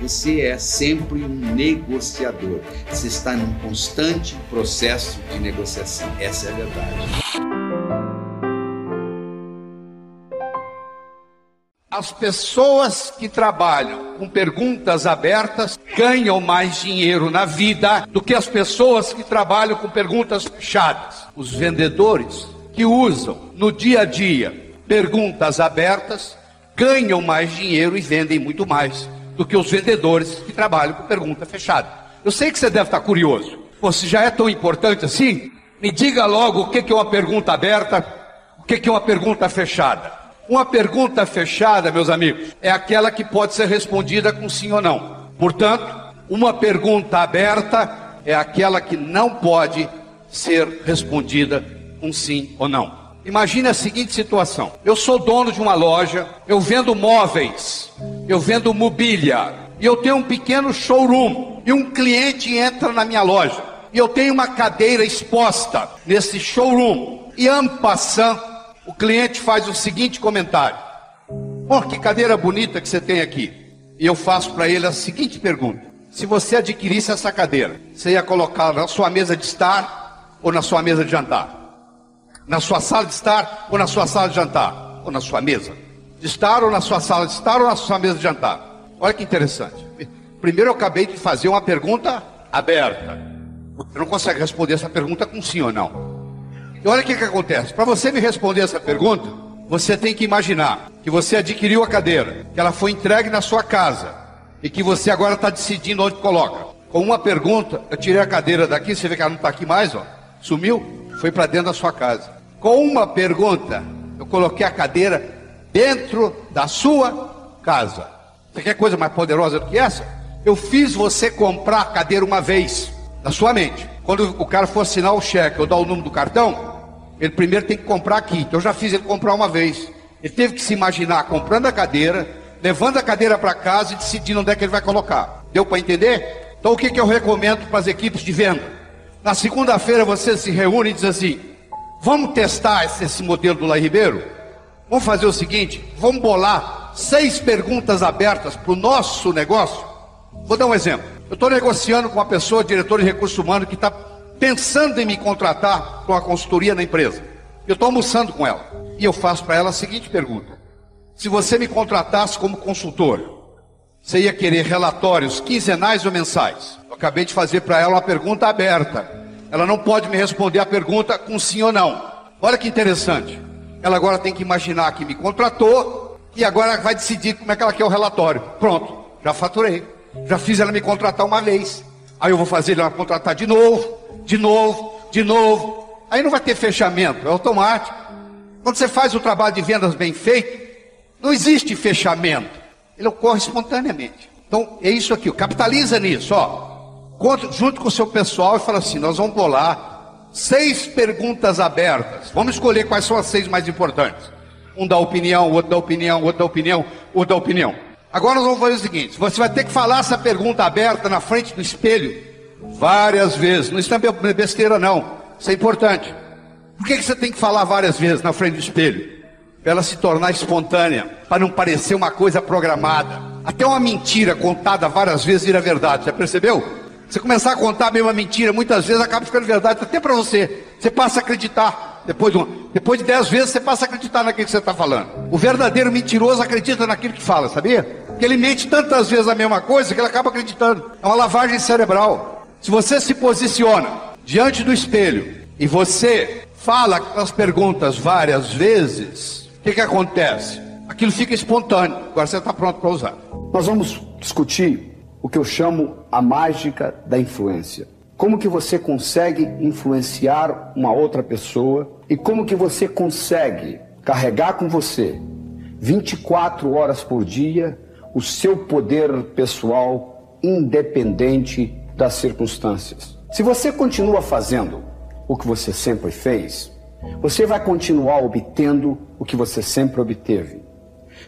Você é sempre um negociador. Você está num constante processo de negociação. Essa é a verdade. As pessoas que trabalham com perguntas abertas ganham mais dinheiro na vida do que as pessoas que trabalham com perguntas fechadas. Os vendedores que usam no dia a dia perguntas abertas ganham mais dinheiro e vendem muito mais do que os vendedores que trabalham com pergunta fechada. Eu sei que você deve estar curioso. Se já é tão importante assim, me diga logo o que é uma pergunta aberta, o que é uma pergunta fechada. Uma pergunta fechada, meus amigos, é aquela que pode ser respondida com sim ou não. Portanto, uma pergunta aberta é aquela que não pode ser respondida com sim ou não. Imagine a seguinte situação: eu sou dono de uma loja, eu vendo móveis, eu vendo mobília, e eu tenho um pequeno showroom, e um cliente entra na minha loja, e eu tenho uma cadeira exposta nesse showroom, e ampassando o cliente faz o seguinte comentário: Oh, que cadeira bonita que você tem aqui. E eu faço para ele a seguinte pergunta: Se você adquirisse essa cadeira, você ia colocar na sua mesa de estar ou na sua mesa de jantar? Na sua sala de estar ou na sua sala de jantar? Ou na sua mesa de estar ou na sua sala de estar ou na sua mesa de jantar? Olha que interessante. Primeiro eu acabei de fazer uma pergunta aberta. Você não consegue responder essa pergunta com sim ou não. E olha o que, que acontece. Para você me responder essa pergunta, você tem que imaginar que você adquiriu a cadeira, que ela foi entregue na sua casa e que você agora está decidindo onde coloca. Com uma pergunta, eu tirei a cadeira daqui, você vê que ela não está aqui mais, ó. Sumiu, foi para dentro da sua casa. Com uma pergunta, eu coloquei a cadeira dentro da sua casa. Você quer coisa mais poderosa do que essa? Eu fiz você comprar a cadeira uma vez, na sua mente. Quando o cara for assinar o cheque ou dar o número do cartão, ele primeiro tem que comprar aqui. Então eu já fiz ele comprar uma vez. Ele teve que se imaginar comprando a cadeira, levando a cadeira para casa e decidindo onde é que ele vai colocar. Deu para entender? Então o que, que eu recomendo para as equipes de venda? Na segunda-feira você se reúne e diz assim: vamos testar esse, esse modelo do Lai Ribeiro? Vamos fazer o seguinte: vamos bolar seis perguntas abertas para o nosso negócio? Vou dar um exemplo. Eu estou negociando com uma pessoa, diretor de recursos humanos, que está pensando em me contratar com a consultoria na empresa. Eu estou almoçando com ela. E eu faço para ela a seguinte pergunta: Se você me contratasse como consultor, você ia querer relatórios quinzenais ou mensais? Eu acabei de fazer para ela uma pergunta aberta. Ela não pode me responder a pergunta com sim ou não. Olha que interessante. Ela agora tem que imaginar que me contratou e agora vai decidir como é que ela quer o relatório. Pronto, já faturei. Já fiz ela me contratar uma vez. Aí eu vou fazer ela contratar de novo de novo, de novo. Aí não vai ter fechamento, é automático. Quando você faz o trabalho de vendas bem feito, não existe fechamento. Ele ocorre espontaneamente. Então, é isso aqui, capitaliza nisso, ó. Junto com o seu pessoal e fala assim: nós vamos bolar seis perguntas abertas. Vamos escolher quais são as seis mais importantes. Um dá opinião, outro dá opinião, outro dá opinião, outro dá opinião. Agora nós vamos fazer o seguinte: você vai ter que falar essa pergunta aberta na frente do espelho várias vezes. Não está besteira, não. Isso é importante. Por que, que você tem que falar várias vezes na frente do espelho? Para ela se tornar espontânea, para não parecer uma coisa programada. Até uma mentira contada várias vezes vira verdade. Já percebeu? Você começar a contar a mesma mentira, muitas vezes acaba ficando verdade até para você. Você passa a acreditar. Depois de, uma, depois de dez vezes, você passa a acreditar naquilo que você está falando. O verdadeiro mentiroso acredita naquilo que fala, sabia? Porque ele mente tantas vezes a mesma coisa que ele acaba acreditando. É uma lavagem cerebral. Se você se posiciona diante do espelho e você fala as perguntas várias vezes, o que, que acontece? Aquilo fica espontâneo. Agora você está pronto para usar. Nós vamos discutir o que eu chamo a mágica da influência. Como que você consegue influenciar uma outra pessoa e como que você consegue carregar com você 24 horas por dia o seu poder pessoal independente das circunstâncias. Se você continua fazendo o que você sempre fez, você vai continuar obtendo o que você sempre obteve.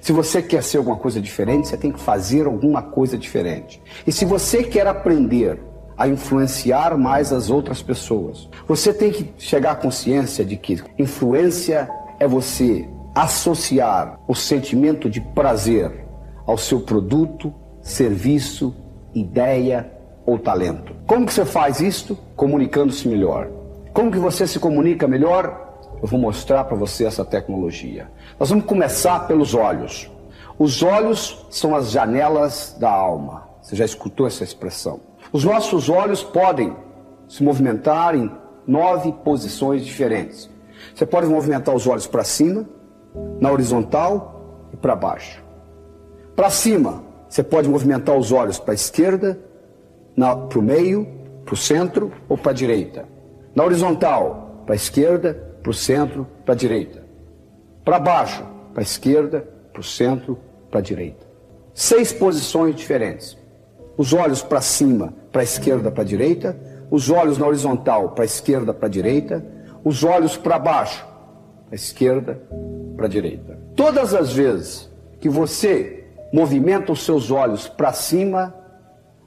Se você quer ser alguma coisa diferente, você tem que fazer alguma coisa diferente. E se você quer aprender a influenciar mais as outras pessoas, você tem que chegar à consciência de que influência é você associar o sentimento de prazer ao seu produto, serviço, ideia ou talento. Como que você faz isto? Comunicando-se melhor. Como que você se comunica melhor? Eu vou mostrar para você essa tecnologia. Nós vamos começar pelos olhos. Os olhos são as janelas da alma. Você já escutou essa expressão? Os nossos olhos podem se movimentar em nove posições diferentes. Você pode movimentar os olhos para cima, na horizontal e para baixo. Para cima, você pode movimentar os olhos para a esquerda, para o meio, para o centro ou para a direita. Na horizontal, para a esquerda, para o centro, para a direita. Para baixo, para a esquerda, para o centro, para a direita. Seis posições diferentes. Os olhos para cima, para a esquerda, para a direita. Os olhos na horizontal, para a esquerda, para a direita. Os olhos para baixo, para a esquerda, para a direita. Todas as vezes que você movimenta os seus olhos para cima,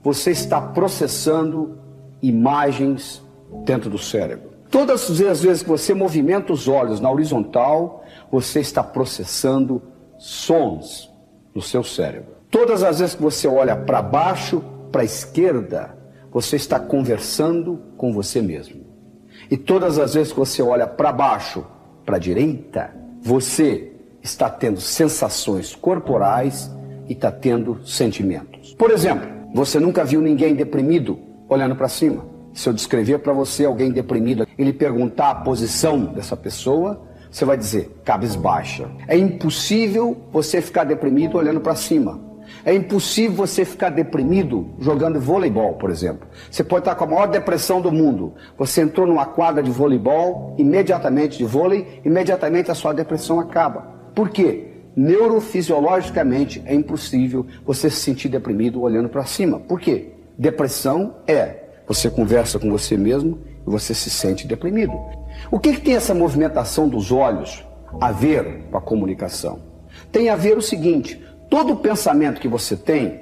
você está processando imagens dentro do cérebro. Todas as vezes que você movimenta os olhos na horizontal, você está processando sons no seu cérebro. Todas as vezes que você olha para baixo, para a esquerda, você está conversando com você mesmo. E todas as vezes que você olha para baixo, para a direita, você está tendo sensações corporais e está tendo sentimentos. Por exemplo, você nunca viu ninguém deprimido olhando para cima. Se eu descrever para você alguém deprimido e lhe perguntar a posição dessa pessoa, você vai dizer cabisbaixa. É impossível você ficar deprimido olhando para cima. É impossível você ficar deprimido jogando voleibol, por exemplo. Você pode estar com a maior depressão do mundo. Você entrou numa quadra de voleibol, imediatamente de vôlei, imediatamente a sua depressão acaba. Por quê? Neurofisiologicamente é impossível você se sentir deprimido olhando para cima. Por quê? Depressão é você conversa com você mesmo e você se sente deprimido. O que, que tem essa movimentação dos olhos a ver com a comunicação? Tem a ver o seguinte: todo pensamento que você tem,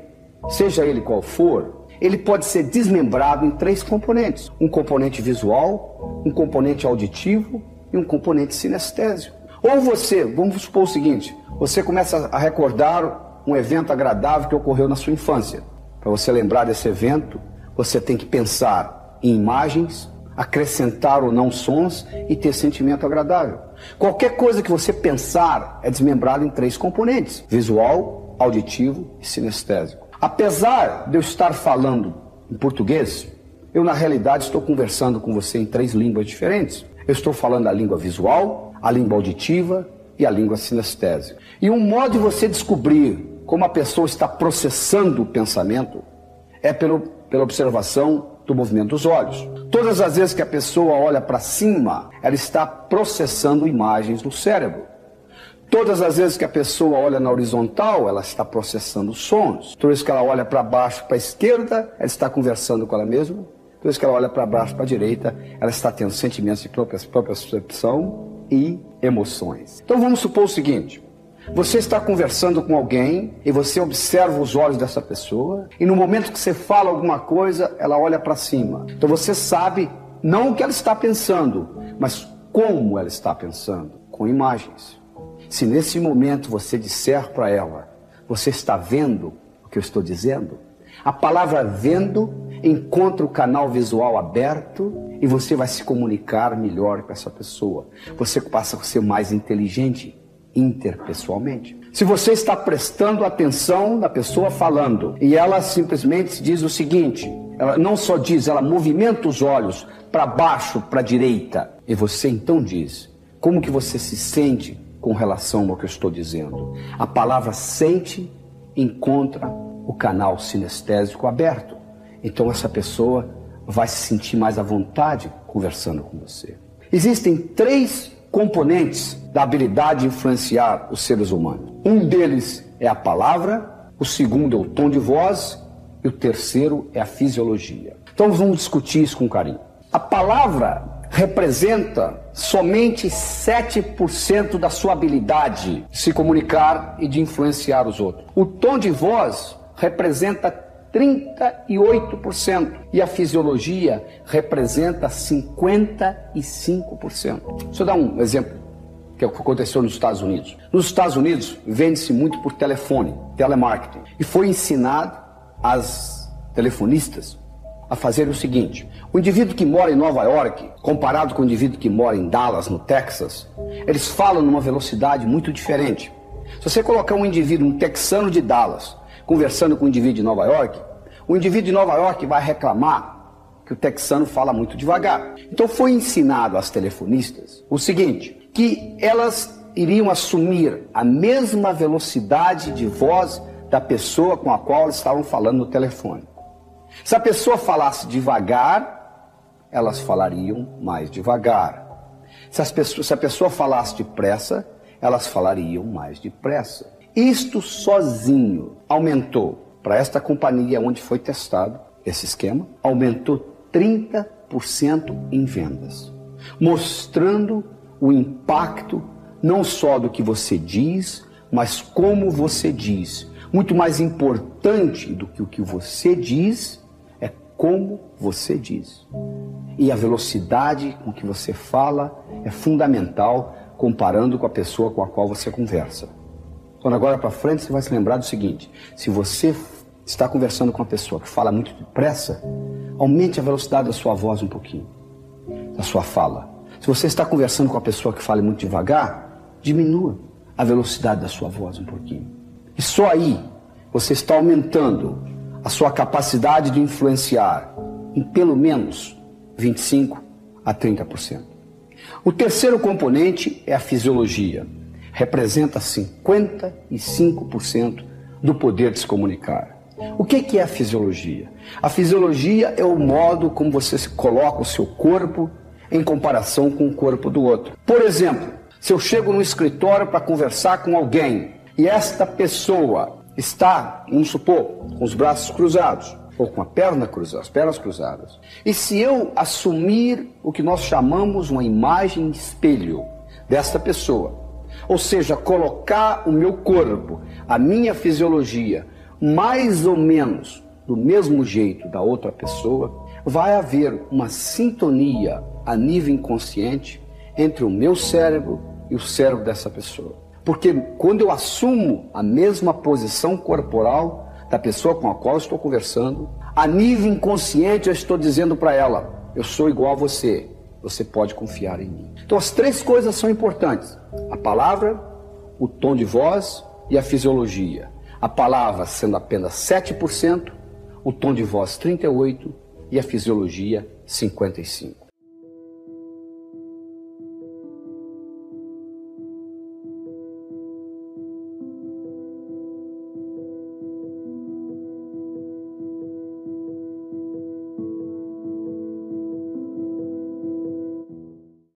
seja ele qual for, ele pode ser desmembrado em três componentes: um componente visual, um componente auditivo e um componente sinestésico. Ou você, vamos supor o seguinte: você começa a recordar um evento agradável que ocorreu na sua infância. Para você lembrar desse evento, você tem que pensar em imagens, acrescentar ou não sons e ter sentimento agradável. Qualquer coisa que você pensar é desmembrado em três componentes: visual, auditivo e sinestésico. Apesar de eu estar falando em português, eu na realidade estou conversando com você em três línguas diferentes. Eu estou falando a língua visual, a língua auditiva e a língua sinestésica. E um modo de você descobrir como a pessoa está processando o pensamento é pelo, pela observação do movimento dos olhos. Todas as vezes que a pessoa olha para cima, ela está processando imagens no cérebro. Todas as vezes que a pessoa olha na horizontal, ela está processando sons. Todas as vezes que ela olha para baixo, para a esquerda, ela está conversando com ela mesma. Todas as vezes que ela olha para baixo, para a direita, ela está tendo sentimentos de própria, própria percepção e emoções. Então vamos supor o seguinte: você está conversando com alguém e você observa os olhos dessa pessoa, e no momento que você fala alguma coisa, ela olha para cima. Então você sabe não o que ela está pensando, mas como ela está pensando, com imagens. Se nesse momento você disser para ela, você está vendo o que eu estou dizendo? A palavra vendo encontra o canal visual aberto e você vai se comunicar melhor com essa pessoa. Você passa a ser mais inteligente interpessoalmente. Se você está prestando atenção na pessoa falando e ela simplesmente diz o seguinte, ela não só diz, ela movimenta os olhos para baixo, para a direita, e você então diz: como que você se sente com relação ao que eu estou dizendo? A palavra sente encontra o canal sinestésico aberto. Então essa pessoa vai se sentir mais à vontade conversando com você. Existem três componentes da habilidade de influenciar os seres humanos. Um deles é a palavra, o segundo é o tom de voz e o terceiro é a fisiologia. Então vamos discutir isso com carinho. A palavra representa somente 7% da sua habilidade de se comunicar e de influenciar os outros. O tom de voz representa 38% e a fisiologia representa 55%. Deixa eu dar um exemplo que aconteceu nos Estados Unidos. Nos Estados Unidos, vende-se muito por telefone, telemarketing. E foi ensinado as telefonistas a fazer o seguinte: o indivíduo que mora em Nova York, comparado com o indivíduo que mora em Dallas, no Texas, eles falam numa velocidade muito diferente. Se você colocar um indivíduo, um texano de Dallas, conversando com um indivíduo de Nova York, o indivíduo de Nova York vai reclamar que o texano fala muito devagar. Então foi ensinado às telefonistas o seguinte, que elas iriam assumir a mesma velocidade de voz da pessoa com a qual estavam falando no telefone. Se a pessoa falasse devagar, elas falariam mais devagar. Se, pessoas, se a pessoa falasse depressa, elas falariam mais depressa. Isto sozinho aumentou para esta companhia onde foi testado esse esquema, aumentou 30% em vendas, mostrando o impacto não só do que você diz, mas como você diz. Muito mais importante do que o que você diz é como você diz. E a velocidade com que você fala é fundamental comparando com a pessoa com a qual você conversa. Quando agora para frente você vai se lembrar do seguinte: se você está conversando com uma pessoa que fala muito depressa, aumente a velocidade da sua voz um pouquinho, da sua fala. Se você está conversando com uma pessoa que fala muito devagar, diminua a velocidade da sua voz um pouquinho. E só aí você está aumentando a sua capacidade de influenciar em pelo menos 25 a 30%. O terceiro componente é a fisiologia. Representa 55% do poder de se comunicar. O que é a fisiologia? A fisiologia é o modo como você coloca o seu corpo em comparação com o corpo do outro. Por exemplo, se eu chego no escritório para conversar com alguém e esta pessoa está, vamos supor, com os braços cruzados ou com a perna cruzada, as pernas cruzadas, e se eu assumir o que nós chamamos uma imagem espelho desta pessoa, ou seja, colocar o meu corpo, a minha fisiologia mais ou menos do mesmo jeito da outra pessoa, vai haver uma sintonia a nível inconsciente entre o meu cérebro e o cérebro dessa pessoa. Porque quando eu assumo a mesma posição corporal da pessoa com a qual estou conversando, a nível inconsciente eu estou dizendo para ela: eu sou igual a você, você pode confiar em mim. Então as três coisas são importantes: a palavra, o tom de voz e a fisiologia a palavra sendo apenas 7%, o tom de voz 38% e a fisiologia 55%.